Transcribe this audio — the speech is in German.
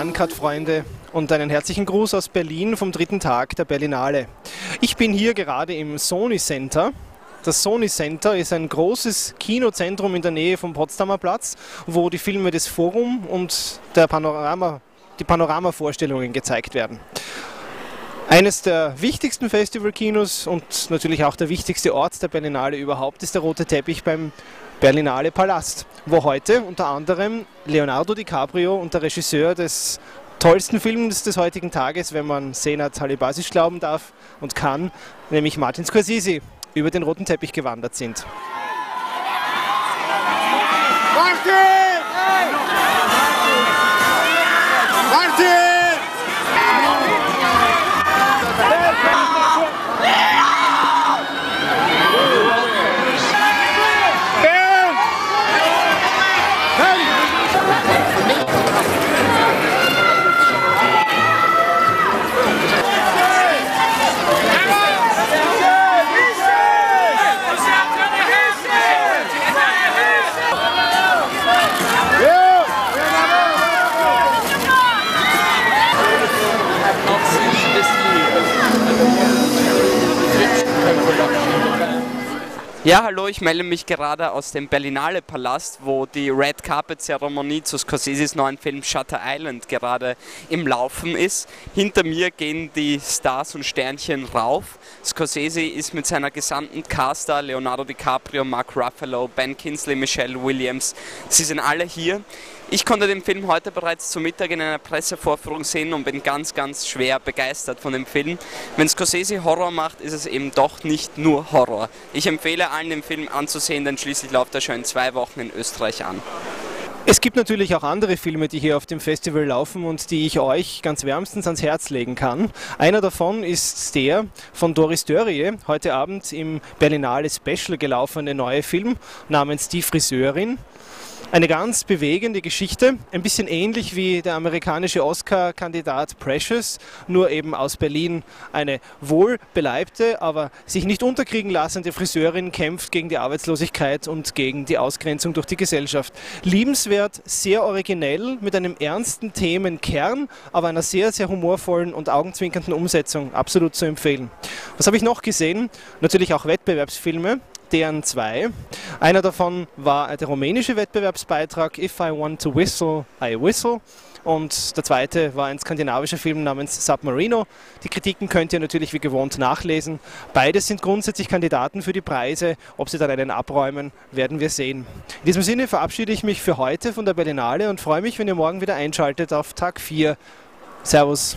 Uncut-Freunde und einen herzlichen Gruß aus Berlin vom dritten Tag der Berlinale. Ich bin hier gerade im Sony Center. Das Sony Center ist ein großes Kinozentrum in der Nähe vom Potsdamer Platz, wo die Filme des Forum und der Panorama, die Panorama-Vorstellungen gezeigt werden. Eines der wichtigsten Festivalkinos und natürlich auch der wichtigste Ort der Berlinale überhaupt ist der rote Teppich beim Berlinale Palast, wo heute unter anderem Leonardo DiCaprio und der Regisseur des tollsten Films des heutigen Tages, wenn man Senat Halibasisch glauben darf und kann, nämlich Martin Scorsese, über den roten Teppich gewandert sind. Martin! Ja, hallo, ich melde mich gerade aus dem Berlinale Palast, wo die Red Carpet Zeremonie zu Scorseses neuen Film Shutter Island gerade im Laufen ist. Hinter mir gehen die Stars und Sternchen rauf. Scorsese ist mit seiner gesamten Cast da, Leonardo DiCaprio, Mark Ruffalo, Ben Kinsley, Michelle Williams. Sie sind alle hier. Ich konnte den Film heute bereits zu Mittag in einer Pressevorführung sehen und bin ganz, ganz schwer begeistert von dem Film. Wenn Scorsese Horror macht, ist es eben doch nicht nur Horror. Ich empfehle allen, den Film anzusehen, denn schließlich läuft er schon in zwei Wochen in Österreich an. Es gibt natürlich auch andere Filme, die hier auf dem Festival laufen und die ich euch ganz wärmstens ans Herz legen kann. Einer davon ist der von Doris Dörrie, heute Abend im Berlinale Special gelaufene neue Film namens Die Friseurin. Eine ganz bewegende Geschichte, ein bisschen ähnlich wie der amerikanische Oscar-Kandidat Precious, nur eben aus Berlin. Eine wohlbeleibte, aber sich nicht unterkriegen lassende Friseurin kämpft gegen die Arbeitslosigkeit und gegen die Ausgrenzung durch die Gesellschaft. Liebenswert, sehr originell, mit einem ernsten Themenkern, aber einer sehr, sehr humorvollen und augenzwinkernden Umsetzung. Absolut zu empfehlen. Was habe ich noch gesehen? Natürlich auch Wettbewerbsfilme deren zwei. Einer davon war der rumänische Wettbewerbsbeitrag If I Want to Whistle, I Whistle. Und der zweite war ein skandinavischer Film namens Submarino. Die Kritiken könnt ihr natürlich wie gewohnt nachlesen. Beides sind grundsätzlich Kandidaten für die Preise. Ob sie dann einen abräumen, werden wir sehen. In diesem Sinne verabschiede ich mich für heute von der Berlinale und freue mich, wenn ihr morgen wieder einschaltet auf Tag 4. Servus.